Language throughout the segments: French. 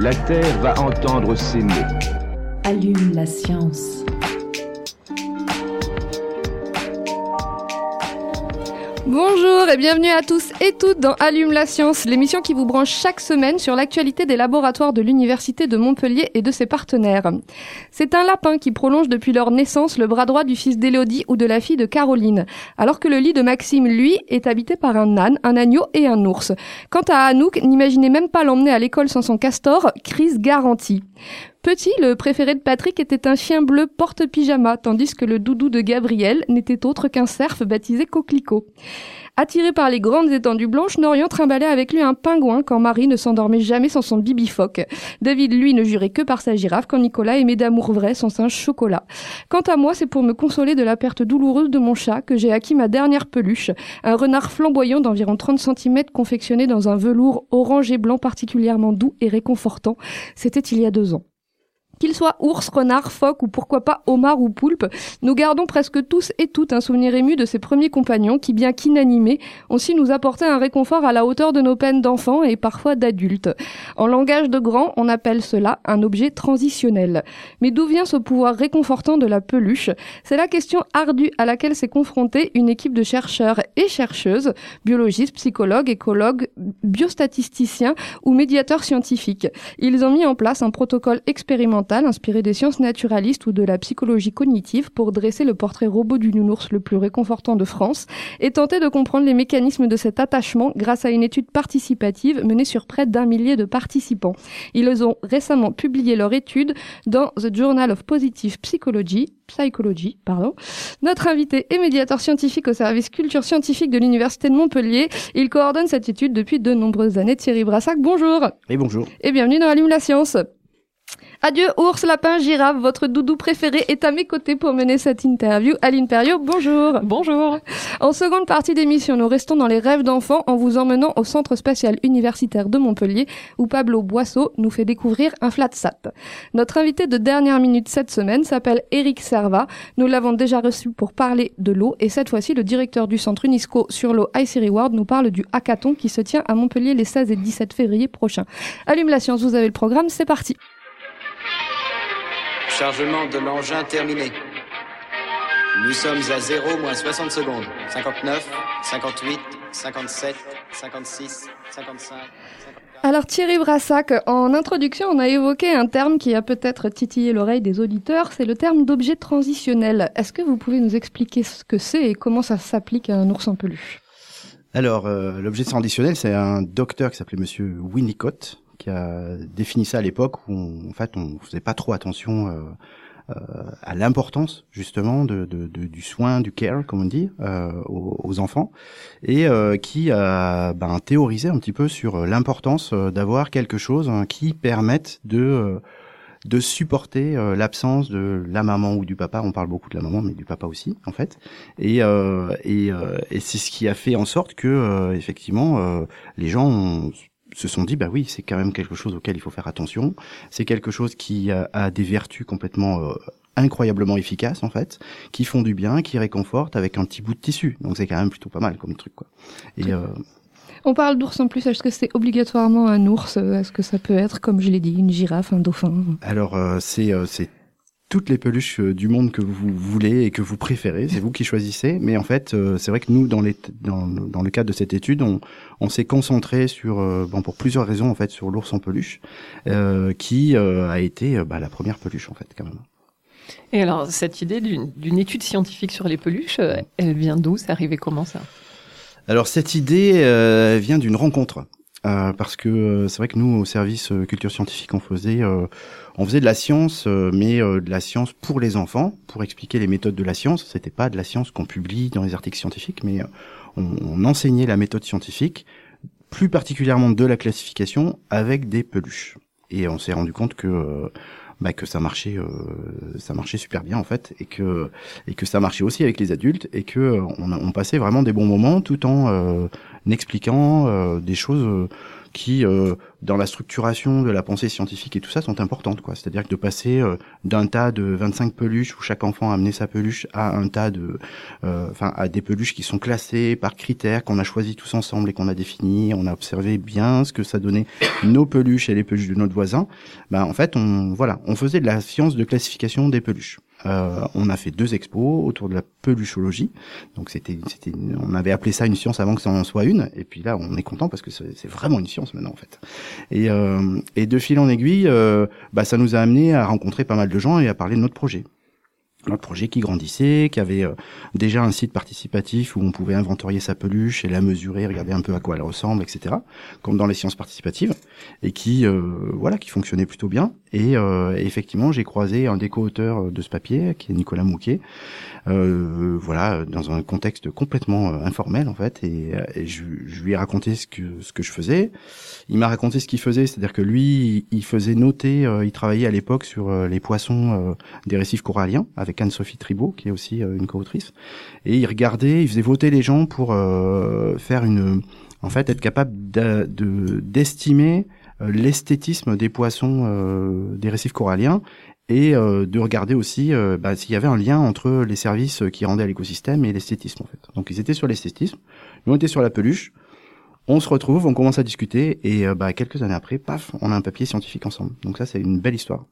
La Terre va entendre mots. Allume la science. Bonjour et bienvenue à tous et toutes dans Allume la science, l'émission qui vous branche chaque semaine sur l'actualité des laboratoires de l'Université de Montpellier et de ses partenaires. C'est un lapin qui prolonge depuis leur naissance le bras droit du fils d'Élodie ou de la fille de Caroline, alors que le lit de Maxime, lui, est habité par un âne, un agneau et un ours. Quant à Anouk, n'imaginez même pas l'emmener à l'école sans son castor, crise garantie. Petit, le préféré de Patrick était un chien bleu porte-pyjama, tandis que le doudou de Gabriel n'était autre qu'un cerf baptisé Coquelicot. Attiré par les grandes étendues blanches, Norian trimballait avec lui un pingouin quand Marie ne s'endormait jamais sans son bibifoque. David, lui, ne jurait que par sa girafe quand Nicolas aimait d'amour vrai son singe chocolat. Quant à moi, c'est pour me consoler de la perte douloureuse de mon chat que j'ai acquis ma dernière peluche, un renard flamboyant d'environ 30 cm confectionné dans un velours orange et blanc particulièrement doux et réconfortant. C'était il y a deux ans. Qu'il soit ours, renard, phoque ou pourquoi pas homard ou poulpe, nous gardons presque tous et toutes un souvenir ému de ces premiers compagnons qui, bien qu'inanimés, ont su nous apporter un réconfort à la hauteur de nos peines d'enfants et parfois d'adultes. En langage de grand, on appelle cela un objet transitionnel. Mais d'où vient ce pouvoir réconfortant de la peluche? C'est la question ardue à laquelle s'est confrontée une équipe de chercheurs et chercheuses, biologistes, psychologues, écologues, biostatisticiens ou médiateurs scientifiques. Ils ont mis en place un protocole expérimental inspiré des sciences naturalistes ou de la psychologie cognitive pour dresser le portrait robot du nounours le plus réconfortant de France et tenter de comprendre les mécanismes de cet attachement grâce à une étude participative menée sur près d'un millier de participants. Ils ont récemment publié leur étude dans The Journal of Positive Psychology, Psychology, pardon. Notre invité est médiateur scientifique au service culture scientifique de l'Université de Montpellier. Il coordonne cette étude depuis de nombreuses années. Thierry Brassac, bonjour. Et bonjour. Et bienvenue dans Allume la science. Adieu, ours, lapin, girafe, votre doudou préféré est à mes côtés pour mener cette interview. Aline Perriot, bonjour. Bonjour. En seconde partie d'émission, nous restons dans les rêves d'enfants en vous emmenant au Centre spatial universitaire de Montpellier où Pablo Boisseau nous fait découvrir un flat sat. Notre invité de dernière minute cette semaine s'appelle Eric Serva. Nous l'avons déjà reçu pour parler de l'eau et cette fois-ci, le directeur du Centre UNESCO sur l'eau IC Reward nous parle du hackathon qui se tient à Montpellier les 16 et 17 février prochains. Allume la science, vous avez le programme, c'est parti. Chargement de l'engin terminé. Nous sommes à 0 moins 60 secondes. 59, 58, 57, 56, 55. Alors Thierry Brassac, en introduction, on a évoqué un terme qui a peut-être titillé l'oreille des auditeurs, c'est le terme d'objet transitionnel. Est-ce que vous pouvez nous expliquer ce que c'est et comment ça s'applique à un ours en peluche? Alors, euh, l'objet transitionnel, c'est un docteur qui s'appelait Monsieur Winnicott, qui a défini ça à l'époque où, on, en fait, on faisait pas trop attention euh, euh, à l'importance justement de, de, de, du soin, du care, comme on dit, euh, aux, aux, enfants, et euh, qui a ben, théorisé un petit peu sur l'importance d'avoir quelque chose hein, qui permette de de supporter euh, l'absence de la maman ou du papa. On parle beaucoup de la maman, mais du papa aussi, en fait. Et, euh, et, euh, et c'est ce qui a fait en sorte que, effectivement, les gens ont, se sont dit bah oui c'est quand même quelque chose auquel il faut faire attention. C'est quelque chose qui a, a des vertus complètement euh, incroyablement efficaces en fait qui font du bien qui réconfortent avec un petit bout de tissu. Donc c'est quand même plutôt pas mal comme truc quoi. Et euh, on parle d'ours en plus, est-ce que c'est obligatoirement un ours? Est-ce que ça peut être, comme je l'ai dit, une girafe, un dauphin? Alors, euh, c'est toutes les peluches du monde que vous voulez et que vous préférez, c'est vous qui choisissez. Mais en fait, euh, c'est vrai que nous, dans, les, dans, dans, le cadre de cette étude, on, on s'est concentré sur, euh, bon, pour plusieurs raisons en fait, sur l'ours en peluche, euh, qui a été bah, la première peluche en fait, quand même. Et alors, cette idée d'une étude scientifique sur les peluches, elle vient d'où? C'est arrivé comment ça? Alors, cette idée vient d'une rencontre. Euh, parce que euh, c'est vrai que nous, au service euh, culture scientifique, on faisait, on faisait de la science, mais de la science pour les enfants, pour expliquer les méthodes de la science. C'était pas de la science qu'on publie dans les articles scientifiques, mais on, on, enseignait la méthode scientifique, plus particulièrement de la classification, avec des peluches. et on s'est rendu compte que euh, bah, que ça marchait euh, ça marchait super bien en fait et que et que ça marchait aussi avec les adultes et que euh, on, on passait vraiment des bons moments tout en euh, expliquant euh, des choses euh, qui euh, dans la structuration de la pensée scientifique et tout ça sont importantes quoi. C'est-à-dire que de passer euh, d'un tas de 25 peluches où chaque enfant a amené sa peluche à un tas de euh, enfin à des peluches qui sont classées par critères qu'on a choisis tous ensemble et qu'on a définis on a observé bien ce que ça donnait nos peluches et les peluches de notre voisin. Ben en fait on voilà on faisait de la science de classification des peluches euh, on a fait deux expos autour de la peluchologie. Donc c'était c'était on avait appelé ça une science avant que ça en soit une. Et puis là on est content parce que c'est c'est vraiment une science maintenant en fait. Et euh, et de fil en aiguille euh, bah ça nous a amené à rencontrer pas mal de gens et à parler de notre projet notre projet qui grandissait, qui avait euh, déjà un site participatif où on pouvait inventorier sa peluche et la mesurer, regarder un peu à quoi elle ressemble, etc. Comme dans les sciences participatives, et qui euh, voilà, qui fonctionnait plutôt bien. Et, euh, effectivement, j'ai croisé un des co-auteurs de ce papier, qui est Nicolas Mouquet, euh, voilà, dans un contexte complètement euh, informel en fait, et, euh, je, lui ai raconté ce que ce que je faisais. Il m'a raconté ce qu'il faisait, c'est-à-dire que lui, il faisait noter, euh, il travaillait à l'époque sur euh, les poissons euh, des récifs coralliens Anne-Sophie Tribault, qui est aussi euh, une co-autrice, et il regardait, il faisait voter les gens pour euh, faire une, en fait, être capable d'estimer euh, l'esthétisme des poissons des récifs coralliens et de regarder aussi bah, s'il y avait un lien entre les services qui rendaient à l'écosystème et l'esthétisme en fait. Donc ils étaient sur l'esthétisme, nous on était sur la peluche. On se retrouve, on commence à discuter et bah, quelques années après, paf, on a un papier scientifique ensemble. Donc ça c'est une belle histoire.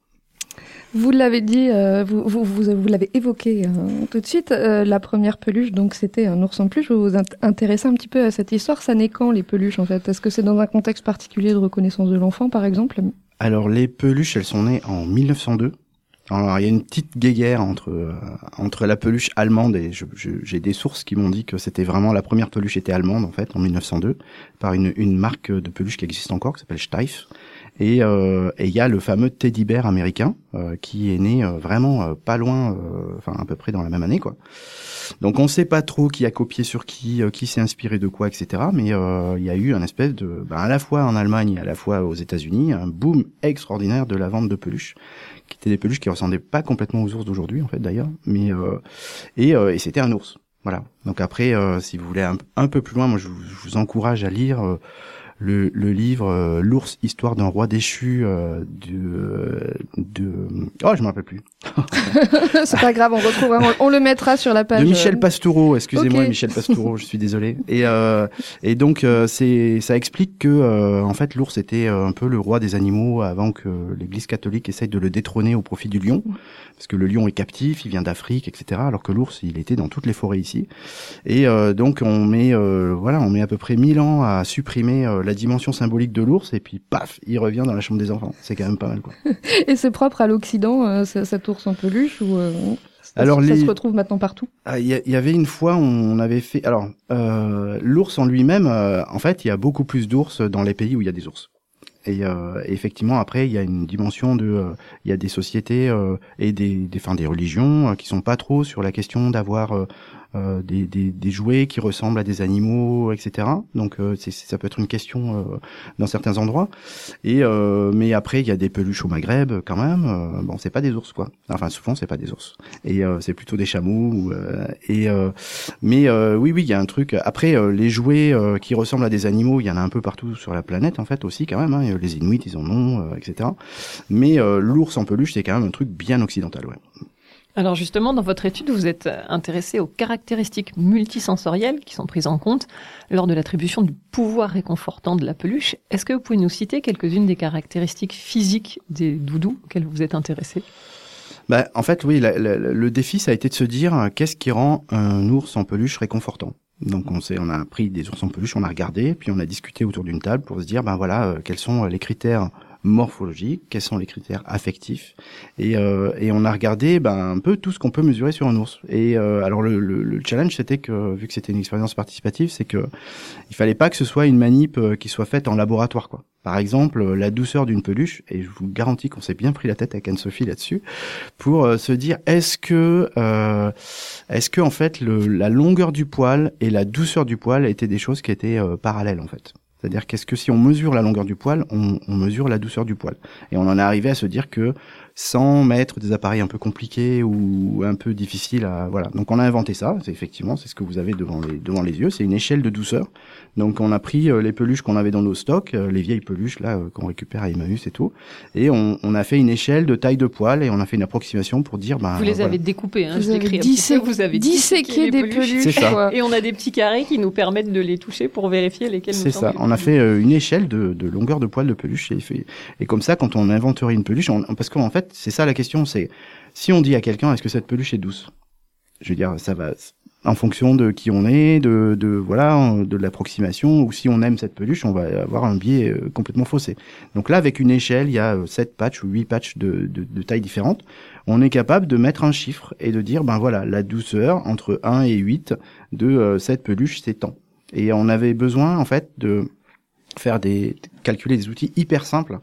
Vous l'avez dit, euh, vous, vous, vous, vous l'avez évoqué euh, tout de suite, euh, la première peluche, donc c'était un ours en peluche. Vous vous int- intéressez un petit peu à cette histoire. Ça naît quand les peluches en fait? Est-ce que c'est dans un contexte particulier de reconnaissance de l'enfant par exemple? Alors les peluches, elles sont nées en 1902. Alors il y a une petite guéguerre entre entre la peluche allemande et j'ai des sources qui m'ont dit que c'était vraiment la première peluche était allemande en fait en 1902 par une une marque de peluche qui existe encore qui s'appelle Steiff et euh, et il y a le fameux teddy bear américain euh, qui est né euh, vraiment pas loin enfin à peu près dans la même année quoi. Donc on sait pas trop qui a copié sur qui, qui s'est inspiré de quoi, etc. Mais il y a eu un espèce de, ben, à la fois en Allemagne et à la fois aux États-Unis, un boom extraordinaire de la vente de peluches, qui étaient des peluches qui ressemblaient pas complètement aux ours d'aujourd'hui en fait d'ailleurs, mais euh, et, euh, et c'était un ours. Voilà. Donc après, euh, si vous voulez un, peu plus loin, moi je je vous encourage à lire. Le, le livre euh, L'ours, histoire d'un roi déchu euh, de, de... Oh, je me rappelle plus. C'est pas grave, on retrouvera, on, le mettra sur la page. De Michel euh, Pastoureau, excusez-moi. Michel Pastoureau, je suis désolé. Et, euh, et donc euh, c'est ça explique que euh, en fait l'ours était un peu le roi des animaux avant que l'Église catholique essaye de le détrôner au profit du lion, parce que le lion est captif, il vient d'Afrique, etc. Alors que l'ours il était dans toutes les forêts ici. Et euh, donc on met euh, voilà on met à peu près 1000 ans à supprimer euh, la dimension symbolique de l'ours et puis paf il revient dans la chambre des enfants. C'est quand même pas mal quoi. Et c'est propre à l'Occident, euh, ce- cet ours en peluche ou euh, ça, Alors, ça les- se retrouve maintenant partout? Ah, Il y, avait une fois, on avait fait. Alors, euh, l'ours en lui-même, euh, en fait, il y a beaucoup plus d'ours dans les pays où il y a des ours. Et, euh, et effectivement, après, il y a une dimension de, euh, il y a des sociétés euh, et des, des, enfin, des religions euh, qui sont pas trop sur la question d'avoir euh, euh, des, des, des jouets qui ressemblent à des animaux, etc. Donc, euh, ça peut être une question euh, dans certains endroits. Et euh, mais après, il y a des peluches au Maghreb quand même. Euh, bon, c'est pas des ours, quoi. Enfin, souvent, c'est pas des ours. Et euh, c'est plutôt des chameaux. euh, et euh, mais euh, oui, oui, il y a un truc. Après, euh, les jouets euh, qui ressemblent à des animaux, il y en a un peu partout sur la planète, en fait, aussi quand même. Hein. Les Inuits, ils en ont, euh, etc. Mais euh, l'ours en peluche, c'est quand même un truc bien occidental, ouais. Alors justement, dans votre étude, vous êtes euh, intéressé aux caractéristiques multisensorielles qui sont prises en compte lors de l'attribution du pouvoir réconfortant de la peluche. Est-ce que vous pouvez nous citer quelques-unes des caractéristiques physiques des doudous auxquelles vous êtes intéressé? Bah, en fait, oui, le défi, ça a été de se dire euh, qu'est-ce qui rend un ours en peluche réconfortant? Donc, on s'est, on a pris des ours en peluche, on a regardé, puis on a discuté autour d'une table pour se dire, ben voilà, euh, quels sont les critères morphologiques, quels sont les critères affectifs, et, euh, et on a regardé ben, un peu tout ce qu'on peut mesurer sur un ours. Et euh, alors le, le, le challenge, c'était que vu que c'était une expérience participative, c'est que il fallait pas que ce soit une manip euh, qui soit faite en laboratoire, quoi. Par exemple, euh, la douceur d'une peluche, et je vous garantis qu'on s'est bien pris la tête avec Anne-Sophie là-dessus, pour euh, se dire est-ce que euh, est-ce que en fait le, la longueur du poil et la douceur du poil étaient des choses qui étaient parallèles en fait C'est-à-dire qu'est-ce que si on mesure la longueur du poil, on, on mesure la douceur du poil. Et on en est arrivé à se dire que sans mettre des appareils un peu compliqués ou un peu difficiles à voilà. Donc on a inventé ça. C'est effectivement c'est ce que vous avez devant les devant les yeux. C'est une échelle de douceur. Donc on a pris euh, les peluches qu'on avait dans nos stocks, euh, les vieilles peluches là euh, qu'on récupère à Emmaüs et tout, et on, on a fait une échelle de taille de poil et on a fait une approximation pour dire ben Vous les voilà. avez découpés, hein, Vous avez décris un petit dissé- peu, vous avez disséqué disséqué des peluches. C'est ça. quoi. Et on a des petits carrés qui nous permettent de les toucher pour vérifier lesquels nous C'est ça. On a fait euh, une échelle de, longueur de poil de peluche et, comme ça, quand on inventerie une peluche, parce qu'en fait, c'est ça la question, c'est si on dit à quelqu'un est-ce que cette peluche est douce, je veux dire, ça va en fonction de qui on est, de, de voilà, de l'approximation, ou si on aime cette peluche, on va avoir un biais euh, complètement faussé. Donc là, avec une échelle, il y a euh, sept patchs ou huit patchs de, de, de tailles différentes. On est capable de mettre un chiffre et de dire, ben voilà, la douceur entre 1 et 8 de cette peluche, c'est tant. Et on avait besoin, en fait, de faire des calculer des outils hyper simples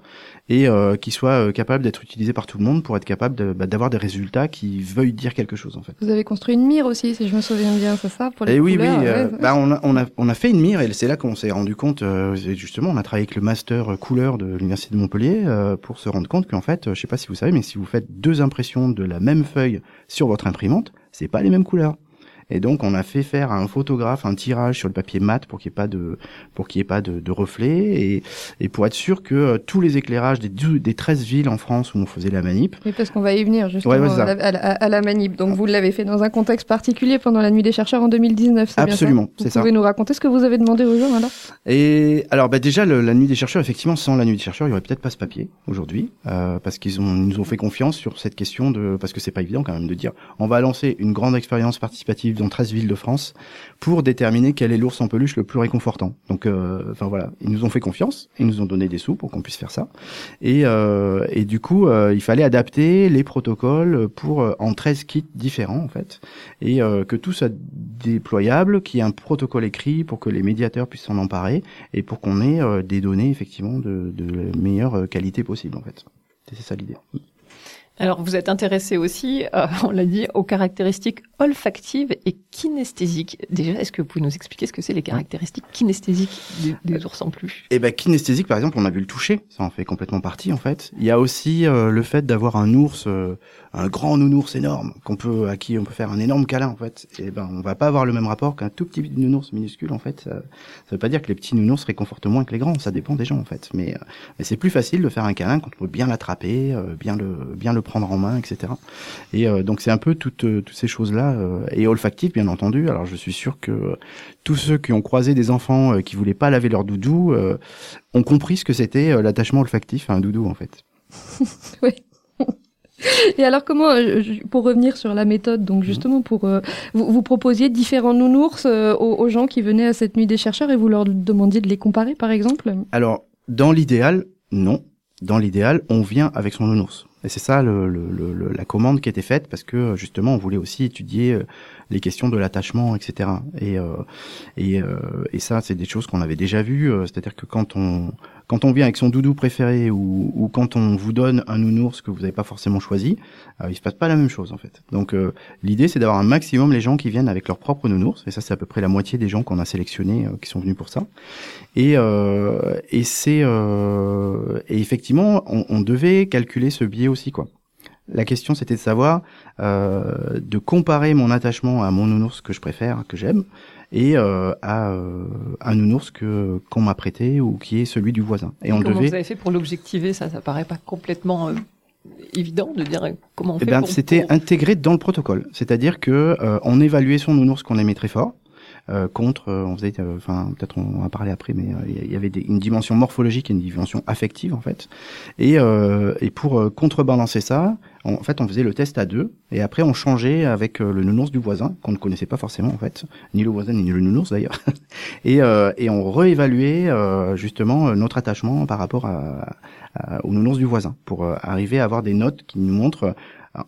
et euh, qui soient euh, capables d'être utilisés par tout le monde pour être capable de- bah, d'avoir des résultats qui veuillent dire quelque chose en fait. Vous avez construit une mire aussi, si je me souviens bien, c'est ça pour les Et oui, oui, couleurs, euh, ouais. bah, on, a, on, a, on a fait une mire et c'est là qu'on s'est rendu compte, euh, justement, on a travaillé avec le master couleur de l'université de Montpellier euh, pour se rendre compte qu'en fait, je sais pas si vous savez, mais si vous faites deux impressions de la même feuille sur votre imprimante, c'est pas les mêmes couleurs. Et donc, on a fait faire à un photographe un tirage sur le papier mat pour qu'il n'y ait pas de, pour qu'il ait pas de, de reflets et, et pour être sûr que euh, tous les éclairages des, des 13 villes en France où on faisait la manip, Oui, parce qu'on va y venir justement Ouais, ouais, à, la, à la- à la manip. Donc vous l'avez fait dans un contexte particulier pendant la nuit des chercheurs en 2019, c'est bien ça Absolument, Vous c'est ça. pouvez nous raconter ce que vous avez demandé aux gens alors? Et alors bah déjà le- la nuit des chercheurs effectivement sans la nuit des chercheurs il y aurait peut-être pas ce papier aujourd'hui euh, parce qu'ils ont ils nous ont fait confiance sur cette question de parce que c'est pas évident quand même de dire on va lancer une grande expérience participative dans 13 villes de France pour déterminer quel est l'ours en peluche le plus réconfortant. Donc euh, enfin voilà ils nous ont fait confiance ils nous ont donné des sous pour qu'on puisse faire ça et euh, et du coup euh, il fallait adapter les protocoles pour en 13 kits différents en fait et que tout soit déployable, qu'il y ait un protocole écrit pour que les médiateurs puissent s'en emparer et pour qu'on ait des données effectivement de, de meilleure qualité possible en fait. C'est ça l'idée. Alors, vous êtes intéressé aussi, euh, on l'a dit, aux caractéristiques olfactives et kinesthésiques. Déjà, est-ce que vous pouvez nous expliquer ce que c'est les caractéristiques kinesthésiques des, des ours en peluche Et ben kinesthésique par exemple, on a vu le toucher, ça en fait complètement partie en fait. Il y a aussi euh, le fait d'avoir un ours, euh, un grand nounours énorme qu'on peut à qui on peut faire un énorme câlin en fait. Et ben on va pas avoir le même rapport qu'un tout petit nounours minuscule en fait. Ça, ça veut pas dire que les petits nounours réconfortent moins que les grands, ça dépend des gens en fait. Mais, euh, mais c'est plus facile de faire un câlin quand on peut bien l'attraper, euh, bien le bien le prendre en main, etc. Et euh, donc c'est un peu toutes euh, toutes ces choses là et olfactif bien entendu. Alors je suis sûr que euh, tous ceux qui ont croisé des enfants euh, qui voulaient pas laver leur doudou euh, ont compris ce que c'était euh, l'attachement olfactif à un doudou en fait. Oui. Et alors comment, euh, pour revenir sur la méthode, donc justement pour euh, vous, vous proposiez différents nounours euh, aux, aux gens qui venaient à cette nuit des chercheurs et vous leur demandiez de les comparer par exemple? Alors, dans l'idéal, non. Dans l'idéal, on vient avec son nounours. Et c'est ça le, le- le- la commande qui était faite parce que justement, on voulait aussi étudier euh, les questions de l'attachement, etc. Et, euh, et, euh, et ça, c'est des choses qu'on avait déjà vues. euh, C'est-à-dire que quand on quand on vient avec son doudou préféré ou, ou quand on vous donne un nounours que vous n'avez pas forcément choisi, euh, il se passe pas la même chose en fait. Donc euh, l'idée, c'est d'avoir un maximum les gens qui viennent avec leur propre nounours. Et ça, c'est à peu près la moitié des gens qu'on a sélectionnés euh, qui sont venus pour ça. Et, euh, et c'est euh, et effectivement, on, on devait calculer ce biais aussi quoi. La question c'était de savoir, euh, de comparer mon attachement à mon nounours que je préfère, que j'aime, et euh, à euh, un nounours que qu'on m'a prêté ou qui est celui du voisin. Et on Comment devait. vous avez fait pour l'objectiver? Ça, ça paraît pas complètement évident de dire comment on Eh fait ben, c'était pour- intégré dans le protocole. C'est-à-dire que on évaluait son nounours qu'on aimait très fort. Euh, contre, euh, on faisait, euh, enfin peut-être on va parler après, mais il y avait une dimension morphologique et une dimension affective en fait. Et, et pour contrebalancer ça, en fait on faisait le test à deux et après on changeait avec le nounours du voisin qu'on ne connaissait pas forcément en fait, ni le voisin ni le nounours d'ailleurs. et, euh, et on réévaluait euh, justement notre attachement par rapport à, à- au nounours du voisin pour arriver à avoir des notes qui nous montrent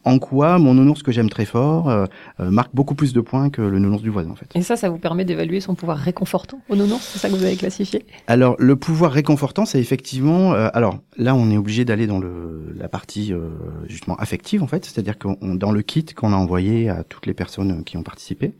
en quoi mon nounours que j'aime très fort euh, euh, marque beaucoup plus de points que le nounours du voisin en fait. Et ça, ça vous permet d'évaluer son pouvoir réconfortant au nounours C'est ça que vous avez classifié? Alors le pouvoir réconfortant, c'est effectivement. euh, alors là, on est obligé d'aller dans le la partie euh, justement affective en fait, c'est-à-dire qu'on on- dans le kit qu'on a envoyé à toutes les personnes qui ont participé,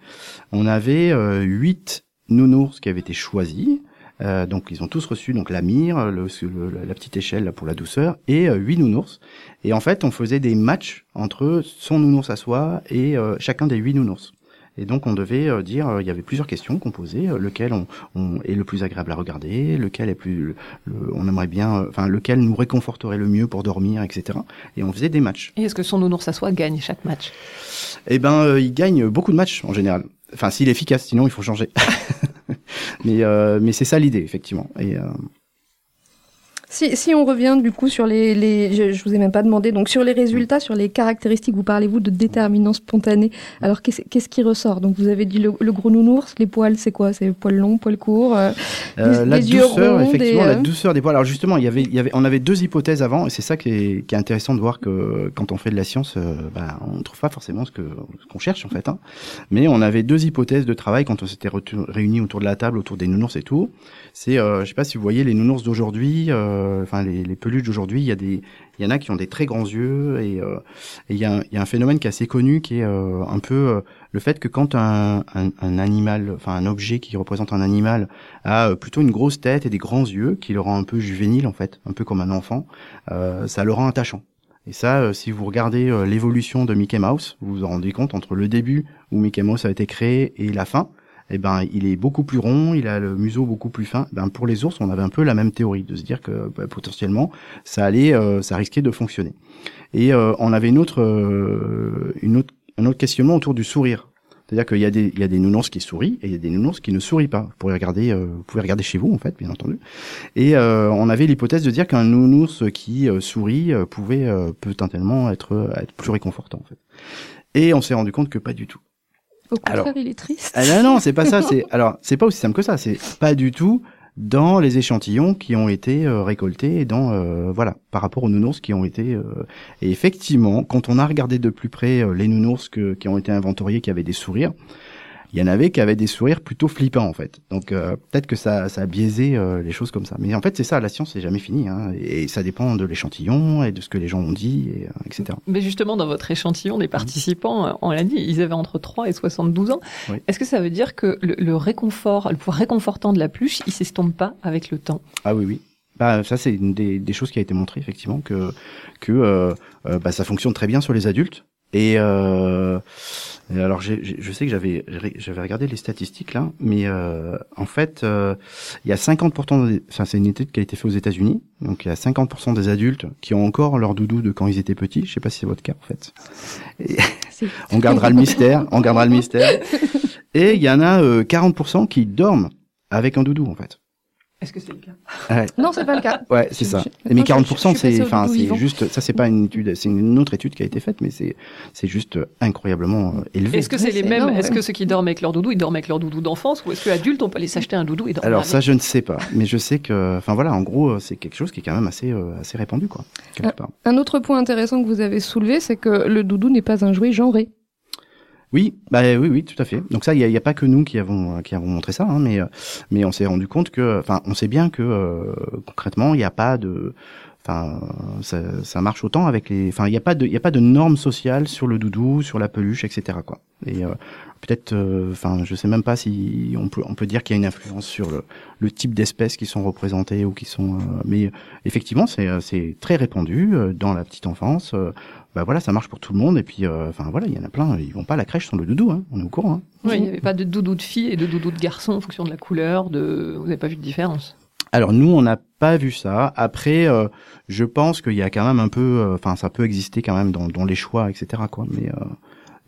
on avait euh, huit nounours qui avaient été choisis Euh, donc ils ont tous reçu donc la mire, le, le- la petite échelle là, pour la douceur et euh, huit nounours. Et en fait, on faisait des matchs entre son nounours à soi et euh, chacun des huit nounours. Et donc on devait euh, dire, euh, il y avait plusieurs questions qu'on posait, euh, lequel on, on est le plus agréable à regarder, lequel est plus, le- on aimerait bien, enfin lequel nous réconforterait le mieux pour dormir, etc. Et on faisait des matchs. Et est-ce que son nounours à soi gagne chaque match? Eh ben, il gagne beaucoup de matchs en général. Enfin, s'il est efficace, sinon il faut changer. mais euh, mais c'est ça l'idée effectivement. Et Si, si on revient du coup sur les, les je, je vous ai même pas demandé, donc sur les résultats, sur les caractéristiques, vous parlez-vous de déterminant spontané. Alors qu'est-ce qu'est-ce qui ressort? Donc vous avez dit le, le gros nounours, les poils, c'est quoi? C'est poils longs, poils courts euh, Euh, les- la les douceur, ronds, effectivement, des, la euh, douceur des poils. Alors justement, il y avait, il y avait, on avait deux hypothèses avant, et c'est ça qui est, qui est intéressant de voir que quand on fait de la science, euh, bah, on ne trouve pas forcément ce que ce qu'on cherche en fait. Hein. Mais on avait deux hypothèses de travail quand on s'était réunis autour de la table, autour des nounours et tout. C'est, euh, je sais pas si vous voyez les nounours d'aujourd'hui, euh, enfin les, les peluches d'aujourd'hui, il y a des, il y en a qui ont des très grands yeux, et euh, il y, a un, il y a un phénomène qui est assez connu, qui est euh, un peu euh, le fait que quand un, un, un animal, enfin un objet qui représente un animal a euh, plutôt une grosse tête et des grands yeux qui le rend un peu juvénile en fait, un peu comme un enfant, euh, ça le rend attachant. Et ça, euh, si vous regardez euh, l'évolution de Mickey Mouse, vous vous en rendez compte entre le début où Mickey Mouse a été créé et la fin, eh ben il est beaucoup plus rond, il a le museau beaucoup plus fin. Ben pour les ours, on avait un peu la même théorie de se dire que bah, potentiellement ça allait, euh, ça risquait de fonctionner. Et euh, on avait une autre, euh, une autre, un autre questionnement autour du sourire. C'est-à-dire qu'il y a des, il y a des nounours qui sourient et il y a des nounours qui ne sourient pas. Vous pourrez regarder, euh, vous pouvez regarder chez vous en fait, bien entendu. Et euh, on avait l'hypothèse de dire qu'un nounours qui euh, sourit euh, pouvait euh, potentiellement être, être plus réconfortant en fait. Et on s'est rendu compte que pas du tout. Au contraire, Alors- il est triste. Ah non, non, c'est pas ça. C'est alors, c'est pas aussi simple que ça. C'est pas du tout dans les échantillons qui ont été euh, récoltés et dans euh, voilà par rapport aux nounours qui ont été. euh, et effectivement, quand on a regardé de plus près euh, les nounours que, qui ont été inventoriés, qui avaient des sourires, il y en avait qui avaient des sourires plutôt flippants en fait. Donc euh, peut-être que ça, ça a biaisé euh, les choses comme ça. Mais en fait, c'est ça. La science, c'est jamais fini. Hein, et ça dépend de l'échantillon et de ce que les gens ont dit, et, euh, etc. Mais justement, dans votre échantillon des participants, euh, on l'a dit, ils avaient entre 3 et 72 ans. Oui. Est-ce que ça veut dire que le, le réconfort, le pouvoir réconfortant de la pluche, il s'estompe pas avec le temps? Ah oui, oui. Bah, ça, c'est une des, des choses qui a été montrée, effectivement, que, que euh, euh, bah, ça fonctionne très bien sur les adultes. Et, euh, et alors, j'ai- j'ai- je sais que j'avais j'avais regardé les statistiques là, mais euh, en fait, euh, il y a 50%, des- enfin, c'est une étude qui a été faite aux États-Unis, donc il y a 50% des adultes qui ont encore leur doudou de quand ils étaient petits. Je sais pas si c'est votre cas en fait. Et on gardera le mystère, on gardera le mystère. Et il y en a euh, 40% qui dorment avec un doudou en fait. Est-ce que c'est le cas Ouais. Non, c'est pas le cas. Ouais, c'est ça. je- Mais moi, je- 40%, je suis passée c'est, enfin, c'est juste, ça c'est pas une étude, c'est une autre étude qui a été faite, mais c'est, c'est juste incroyablement euh, élevé. Est-ce que c'est Ouais, les mêmes Est-ce que ceux qui dorment avec leur doudou, ils dorment avec leur doudou d'enfance ou est-ce que adulte, on peut aller s'acheter un doudou et dormir Alors avec ça, je ne sais pas, mais je sais que, enfin voilà, en gros, euh, c'est quelque chose qui est quand même assez, euh, assez répandu, quoi, quelque part. Un autre point intéressant que vous avez soulevé, c'est que le doudou n'est pas un jouet genré. Oui, bah oui, oui, tout à fait. Donc ça, il y a, pas que nous qui avons, euh, qui avons montré ça, hein, mais, euh, mais on s'est rendu compte que, enfin, on sait bien que euh, concrètement, il n'y a pas de, enfin, ça, ça marche autant avec les, enfin, il n'y a pas de, il a pas de normes sociales sur le doudou, sur la peluche, etc. Quoi. Et euh, peut-être, euh, enfin, je sais même pas si on peut, on peut dire qu'il y a une influence sur le, le type d'espèces qui sont représentées ou qui sont, euh, mais effectivement, c'est, euh, c'est très répandu euh, dans la petite enfance. Bah voilà, ça marche pour tout le monde. Et puis, euh, enfin voilà, il y en a plein. Ils vont pas à la crèche sans le doudou. Hein, on est au courant. Hein. Oui, il n'y avait pas de doudou de fille et de doudou de garçon en fonction de la couleur. De... Vous n'avez pas vu de différence Alors nous, on n'a pas vu ça. Après, euh, je pense qu'il y a quand même un peu, euh, enfin, ça peut exister quand même dans, dans les choix, etc. Quoi. Mais, euh,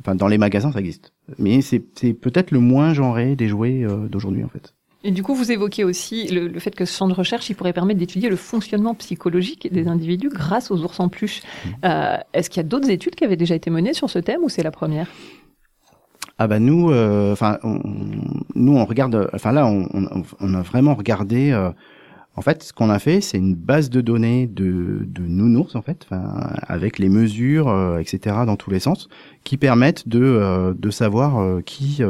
enfin, dans les magasins, ça existe. Mais c'est, c'est peut-être le moins genré des jouets d'aujourd'hui, en fait. Et du coup, vous évoquez aussi le, le fait que ce champ de recherche, il pourrait permettre d'étudier le fonctionnement psychologique des individus grâce aux ours en peluche. Euh, Est-ce qu'il y a d'autres études qui avaient déjà été menées sur ce thème ou c'est la première? Ah bah nous, euh, enfin, on, nous on regarde, enfin là, on, on, on a vraiment regardé. euh, en fait, ce qu'on a fait, c'est une base de données de, de nounours, en fait, avec les mesures, etc., dans tous les sens, qui permettent de, de savoir qui.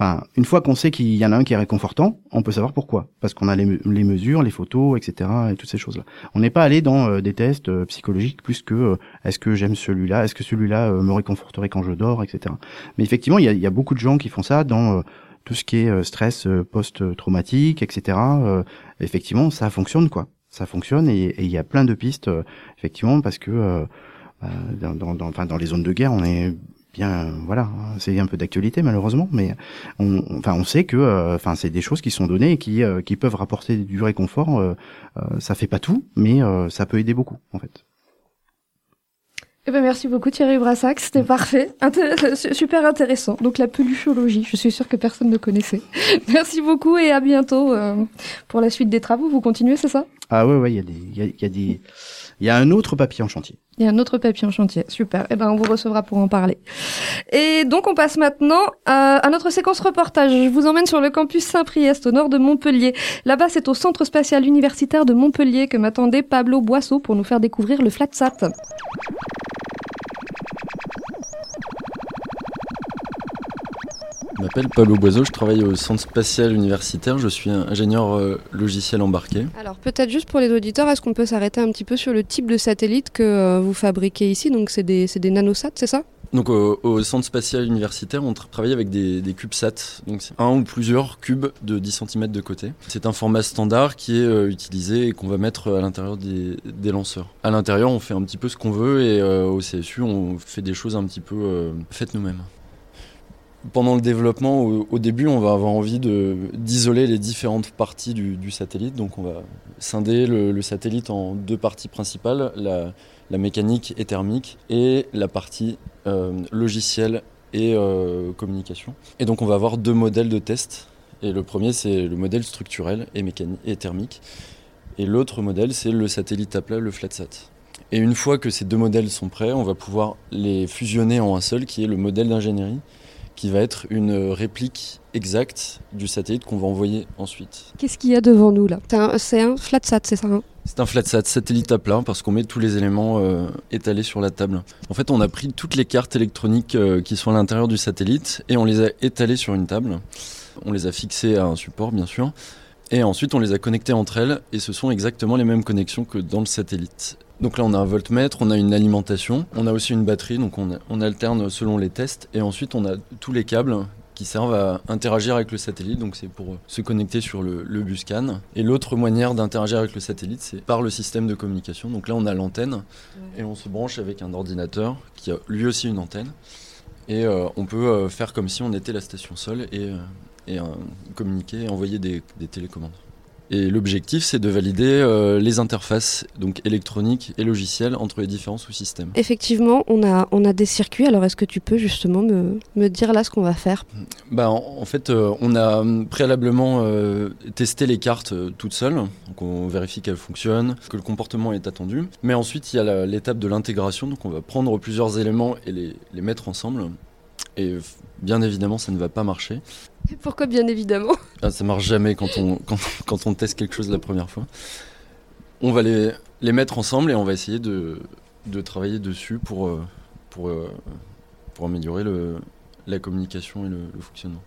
Enfin, une fois qu'on sait qu'il y en a un qui est réconfortant, on peut savoir pourquoi, parce qu'on a les, me- les mesures, les photos, etc., et toutes ces choses-là. On n'est pas allé dans euh, des tests euh, psychologiques plus que euh, est-ce que j'aime celui-là, est-ce que celui-là me réconforterait quand je dors, etc. Mais effectivement, il y a, beaucoup de gens qui font ça dans tout ce qui est stress post-traumatique, etc. effectivement, ça fonctionne quoi. Ça fonctionne et il y a plein de pistes effectivement parce que dans, dans les zones de guerre, on est bien voilà c'est un peu d'actualité malheureusement mais on enfin on sait que euh, enfin c'est des choses qui sont données et qui euh, qui peuvent rapporter du réconfort euh, ça fait pas tout mais ça peut aider beaucoup en fait Eh ben merci beaucoup Thierry Brassac, c'était parfait, Inté- su- super intéressant. Donc la peluchologie, je suis sûre que personne ne connaissait. Merci beaucoup et à bientôt euh, pour la suite des travaux. Vous continuez, c'est ça? Ah ouais ouais il y a des il y a, il y a des il y a un autre papier en chantier Il y a un autre papier en chantier, super. Eh ben on vous recevra pour en parler. Et donc on passe maintenant à, à notre séquence reportage. Je vous emmène sur le campus Saint-Priest au nord de Montpellier. Là-bas, c'est au Centre spatial universitaire de Montpellier que m'attendait Pablo Boisseau pour nous faire découvrir le FlatSat. Je m'appelle Pablo Boiseau, je travaille au centre spatial universitaire, je suis ingénieur euh, logiciel embarqué. Alors peut-être juste pour les auditeurs, est-ce qu'on peut s'arrêter un petit peu sur le type de satellite que euh, vous fabriquez ici? Donc c'est des, des nanosats, c'est ça? Donc au, au centre spatial universitaire, on tra- travaille avec des, des CubeSat, donc c'est un ou plusieurs cubes de 10 cm de côté. C'est un format standard qui est euh, utilisé et qu'on va mettre à l'intérieur des, des lanceurs. À l'intérieur, on fait un petit peu ce qu'on veut et euh, au CSU, on fait des choses un petit peu euh, faites nous-mêmes. Pendant le développement, au, début, on va avoir envie d'isoler les différentes parties du, satellite. Donc on va scinder le, satellite en deux parties principales, la, mécanique et thermique et la partie euh, logicielle et euh, communication. Et donc on va avoir deux modèles de test. Et le premier, c'est le modèle structurel et, et thermique. Et l'autre modèle, c'est le satellite à plat, le FlatSat. Et une fois que ces deux modèles sont prêts, on va pouvoir les fusionner en un seul, qui est le modèle d'ingénierie, qui va être une réplique exacte du satellite qu'on va envoyer ensuite. Qu'est-ce qu'il y a devant nous là? C'est un, un FlatSat, c'est ça hein? C'est un FlatSat satellite à plat parce qu'on met tous les éléments euh, étalés sur la table. En fait, on a pris toutes les cartes électroniques euh, qui sont à l'intérieur du satellite et on les a étalées sur une table. On les a fixées à un support, bien sûr. Et ensuite, on les a connectées entre elles et ce sont exactement les mêmes connexions que dans le satellite. Donc là, on a un voltmètre, on a une alimentation, on a aussi une batterie, donc on, alterne selon les tests. Et ensuite, on a tous les câbles qui servent à interagir avec le satellite, donc c'est pour se connecter sur le, buscan. Et l'autre manière d'interagir avec le satellite, c'est par le système de communication. Donc là, on a l'antenne et on se branche avec un ordinateur qui a lui aussi une antenne. Et euh, on peut euh, faire comme si on était la station sol et, euh, communiquer et envoyer des télécommandes. Et l'objectif, c'est de valider euh, les interfaces, donc électroniques et logicielles, entre les différents sous-systèmes. Effectivement, on a, on a des circuits. Alors est-ce que tu peux justement me, me dire là ce qu'on va faire? Bah, en, en fait, euh, on a hum, préalablement euh, testé les cartes toutes seules. Donc, on vérifie qu'elles fonctionnent, que le comportement est attendu. Mais ensuite, il y a l'étape de l'intégration. Donc, on va prendre plusieurs éléments et les, les mettre ensemble. Et bien évidemment, ça ne va pas marcher. Pourquoi bien évidemment? Ah, ça marche jamais quand on, quand, quand on teste quelque chose la première fois. On va les, les mettre ensemble et on va essayer de, de travailler dessus pour, euh, pour, euh, pour améliorer le, la communication et le, le fonctionnement.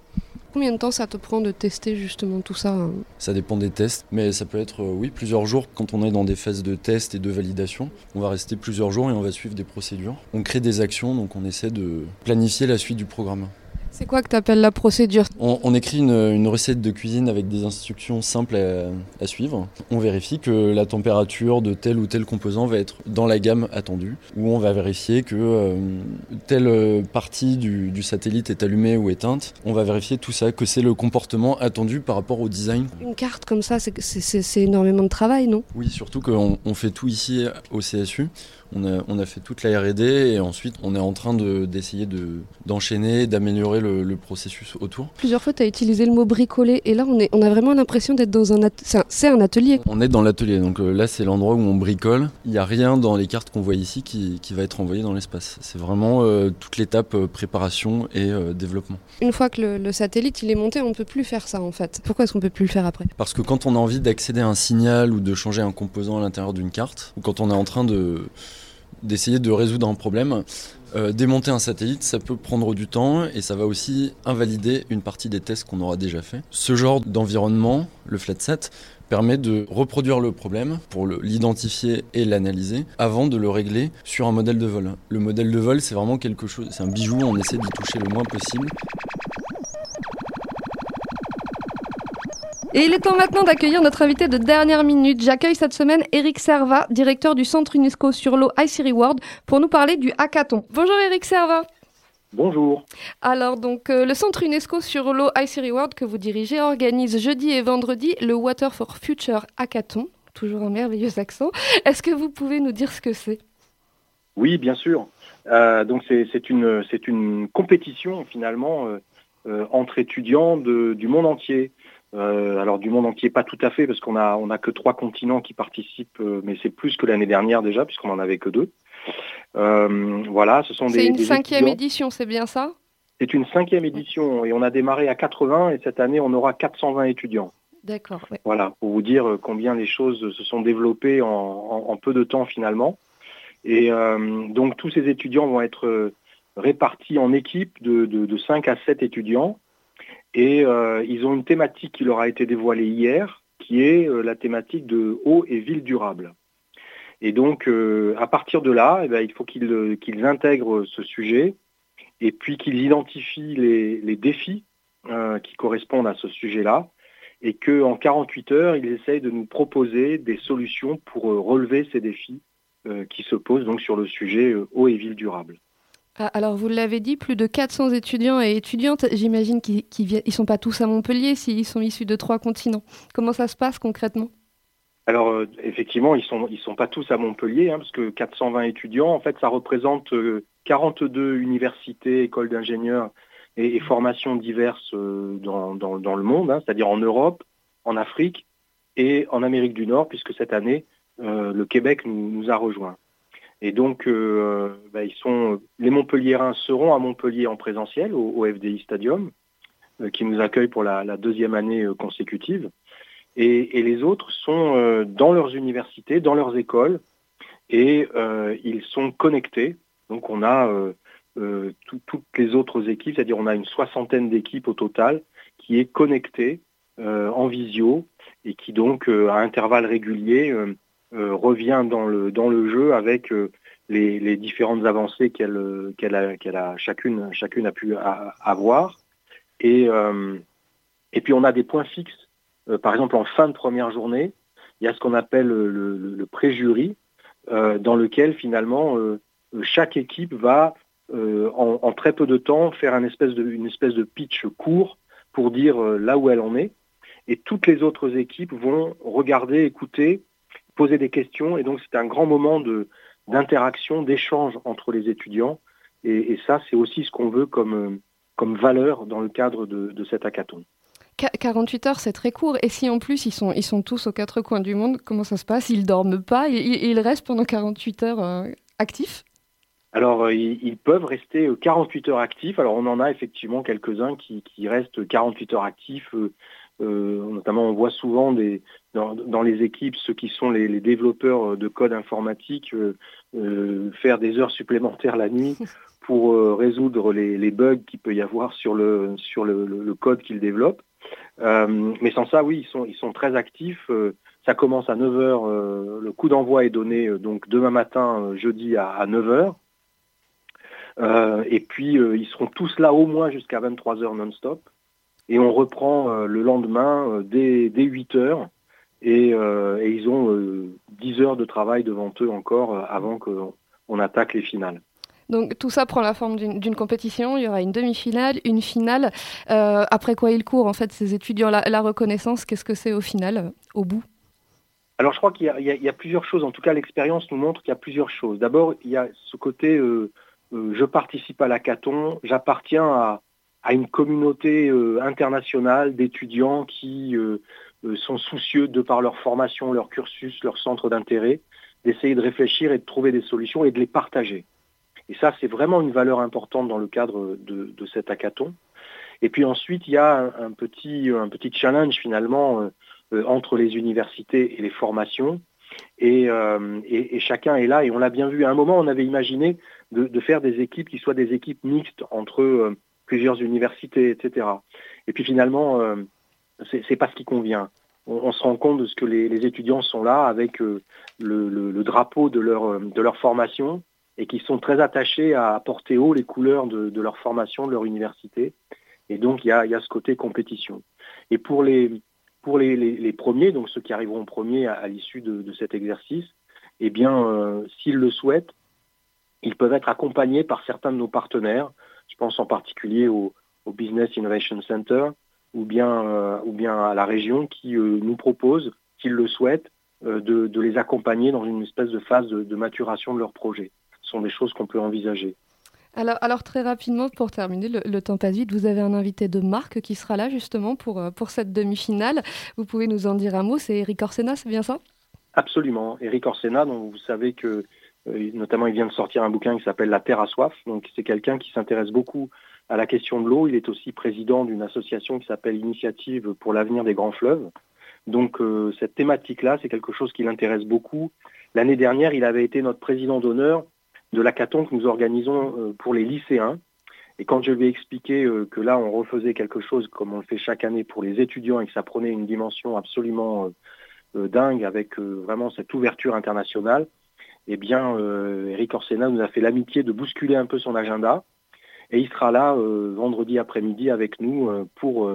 Combien de temps ça te prend de tester justement tout ça hein? Ça dépend des tests, mais ça peut être, euh, oui, plusieurs jours. Quand on est dans des phases de test et de validation, on va rester plusieurs jours et on va suivre des procédures. On crée des actions, donc on essaie de planifier la suite du programme. C'est quoi que tu appelles la procédure? On, on écrit une, une recette de cuisine avec des instructions simples à, à suivre. On vérifie que la température de tel ou tel composant va être dans la gamme attendue. Ou on va vérifier que euh, telle partie du, du satellite est allumée ou éteinte. On va vérifier tout ça, que c'est le comportement attendu par rapport au design. Une carte comme ça, c'est- énormément de travail, non? Oui, surtout qu'on on fait tout ici au CSU. On a, on a fait toute la R&D et ensuite on est en train de- d'essayer de, d'enchaîner, d'améliorer le, le processus autour. Plusieurs fois, tu as utilisé le mot bricoler, et là, on, est, on a vraiment l'impression d'être dans un... C'est un, atelier. On est dans l'atelier, donc euh, là c'est l'endroit où on bricole. Il n'y a rien dans les cartes qu'on voit ici qui, qui va être envoyé dans l'espace. C'est vraiment euh, toute l'étape euh, préparation et euh, développement. Une fois que le, le satellite il est monté, on peut plus faire ça en fait. Pourquoi est-ce qu'on peut plus le faire après? Parce que quand on a envie d'accéder à un signal ou de changer un composant à l'intérieur d'une carte, ou quand on est en train de d'essayer de résoudre un problème, euh, démonter un satellite, ça peut prendre du temps et ça va aussi invalider une partie des tests qu'on aura déjà fait. Ce genre d'environnement, le FlatSat, permet de reproduire le problème pour l'identifier et l'analyser avant de le régler sur un modèle de vol. Le modèle de vol, c'est vraiment quelque chose, c'est un bijou, on essaie d'y toucher le moins possible. Et il est temps maintenant d'accueillir notre invité de dernière minute. J'accueille cette semaine Eric Serva, directeur du Centre UNESCO sur l'eau ICIRI World, pour nous parler du hackathon. Bonjour Eric Serva. Bonjour. Alors donc euh, le Centre UNESCO sur l'eau ICIRI World que vous dirigez organise jeudi et vendredi le Water for Future Hackathon. Toujours un merveilleux accent. Est-ce que vous pouvez nous dire ce que c'est? Oui, bien sûr. Euh, donc c'est une, une compétition finalement euh, euh, entre étudiants de, du monde entier. Euh, alors du monde entier, pas tout à fait, parce qu'on a on a que trois continents qui participent, euh, mais c'est plus que l'année dernière déjà, puisqu'on en avait que deux. Euh, voilà, ce sont des. C'est une des cinquième étudiants. édition, c'est bien ça? C'est une cinquième édition et on a démarré à 80 et cette année on aura 420 étudiants. D'accord. ouais. Voilà, pour vous dire combien les choses se sont développées en, en- en peu de temps finalement. Et donc tous ces étudiants vont être répartis en équipes de, de, de 5 à 7 étudiants. Et euh, ils ont une thématique qui leur a été dévoilée hier, qui est euh, la thématique de eau et ville durable. Et donc, euh, à partir de là, eh ben, il faut qu'ils intègrent ce sujet et puis qu'ils identifient les, défis qui correspondent à ce sujet-là et qu'en 48 heures, ils essayent de nous proposer des solutions pour relever ces défis qui se posent donc sur le sujet eau et ville durable. Ah, Alors vous l'avez dit, plus de 400 étudiants et étudiantes. J'imagine qu'ils ils sont pas tous à Montpellier s'ils sont issus de trois continents. Comment ça se passe concrètement? Alors euh, effectivement, ils sont ils sont pas tous à Montpellier, hein, parce que 420 étudiants, en fait, ça représente euh, 42 universités, écoles d'ingénieurs et, formations diverses euh, dans, le monde, hein, c'est-à-dire en Europe, en Afrique et en Amérique du Nord, puisque cette année euh, le Québec nous a rejoints. Et donc, euh, bah, les Montpelliérains seront à Montpellier en présentiel au, FDI Stadium, euh, qui nous accueille pour la, deuxième année euh, consécutive. Et, les autres sont dans leurs universités, dans leurs écoles, et ils sont connectés. Donc on a tout- toutes les autres équipes, c'est-à-dire on a une soixantaine d'équipes au total qui est connectée en visio et qui donc à intervalles réguliers revient dans le jeu avec euh, les, différentes avancées qu'elle euh, a, chacune a pu avoir et euh, puis on a des points fixes euh, par exemple, en fin de première journée, il y a ce qu'on appelle le, le- euh, dans lequel finalement euh, chaque équipe va, euh, en, très peu de temps, faire une espèce de pitch court pour dire euh, là où elle en est. Et toutes les autres équipes vont regarder, écouter, poser des questions. Et donc c'est un grand moment de d'interaction, d'échange entre les étudiants. Et, et ça, c'est aussi ce qu'on veut comme, euh, comme valeur dans le cadre de, de cet hackathon. Qu- 48 heures, c'est très court. Et si en plus ils sont, ils sont tous aux quatre coins du monde, comment ça se passe? Ils dorment pas? Ils, ils- ils restent pendant 48 heures euh, actifs? Alors, euh, ils, ils peuvent rester euh, 48 heures actifs. Alors, on en a effectivement quelques-uns qui, qui restent 48 heures actifs. euh, notamment, on voit souvent des, dans, dans les équipes ceux qui sont les, les développeurs euh, de code informatique euh, euh, faire des heures supplémentaires la nuit pour euh, résoudre les, les bugs qu'il peut y avoir sur le, sur le, le- le code qu'ils développent. Euh, mais sans ça, oui, ils sont, ils sont très actifs. Euh, ça commence à 9h. euh, le coup d'envoi est donné euh, donc demain matin, euh, jeudi à, à 9h. Euh, et puis, euh, ils seront tous là au moins jusqu'à 23h non-stop. Et on reprend euh, le lendemain euh, dès, dès 8h. Et, euh, et ils ont euh, 10 heures de travail devant eux encore avant qu'on on attaque les finales. Donc tout ça prend la forme d'une compétition. Il y aura une demi-finale, une finale. Euh, après quoi ils courent en fait ces étudiants la, la reconnaissance Qu'est-ce que c'est au final, au bout? Alors je crois qu'il y, a- y y plusieurs choses. En tout cas, l'expérience nous montre qu'il y a plusieurs choses. D'abord, il y a ce côté euh, euh, je participe à l'hackathon, j'appartiens à, à une communauté euh, internationale d'étudiants qui euh, euh, sont soucieux de par leur formation, leur cursus, leur centre d'intérêt, d'essayer de réfléchir et de trouver des solutions et de les partager. Et ça, c'est vraiment une valeur importante dans le cadre de, cet hackathon. Et puis ensuite, il y a un, petit, un petit challenge finalement entre les universités et les formations. Et, et, chacun est là. Et on l'a bien vu. À un moment, on avait imaginé de, faire des équipes qui soient des équipes mixtes entre plusieurs universités, etc. Et puis finalement, euh, c'est pas ce qui convient. On, se rend compte de ce que les, étudiants sont là avec euh, le, drapeau de leur, euh, de leur formation et qui sont très attachés à porter haut les couleurs de, leur formation, de leur université. Et donc, il y a, y a ce côté compétition. Et pour les, pour les, premiers, donc ceux qui arriveront premiers à, à l'issue de, de, cet exercice, eh bien, euh, s'ils le souhaitent, ils peuvent être accompagnés par certains de nos partenaires. Je pense en particulier au, au Business Innovation Center ou bien, euh, ou bien à la région qui euh, nous propose, s'ils le souhaitent, euh, de, de, les accompagner dans une espèce de phase de, de maturation de leur projet. Ce sont des choses qu'on peut envisager. Alors, alors, très rapidement, pour terminer, le, le, temps passe vite, vous avez un invité de marque qui sera là justement pour, pour cette demi-finale. Vous pouvez nous en dire un mot, c'est Eric Orsena, c'est bien ça? Absolument. Eric Orsena, dont vous savez que notamment il vient de sortir un bouquin qui s'appelle La Terre à soif. Donc c'est quelqu'un qui s'intéresse beaucoup à la question de l'eau. Il est aussi président d'une association qui s'appelle Initiative pour l'avenir des grands fleuves. Donc euh, cette thématique-là, c'est quelque chose qui l'intéresse beaucoup. L'année dernière, il avait été notre président d'honneur de l'hackathon que nous organisons euh, pour les lycéens. Et quand je lui ai expliqué euh, que là, on refaisait quelque chose comme on le fait chaque année pour les étudiants et que ça prenait une dimension absolument euh, dingue avec vraiment cette ouverture internationale, eh bien, Eric Orsena nous a fait l'amitié de bousculer un peu son agenda. Et il sera là vendredi après-midi avec nous pour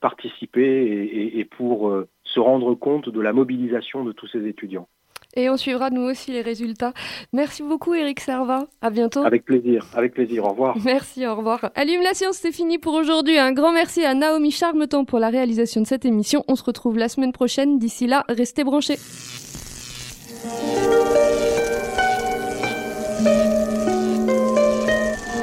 participer et, et, et pour se rendre compte de la mobilisation de tous ces étudiants. Et on suivra nous aussi les résultats. Merci beaucoup Eric Serva. À bientôt. Avec plaisir, avec plaisir. Au revoir. Merci, au revoir. Allume la science, c'est fini pour aujourd'hui. Un grand merci à Naomi Charmeton pour la réalisation de cette émission. On se retrouve la semaine prochaine. D'ici là, restez branchés.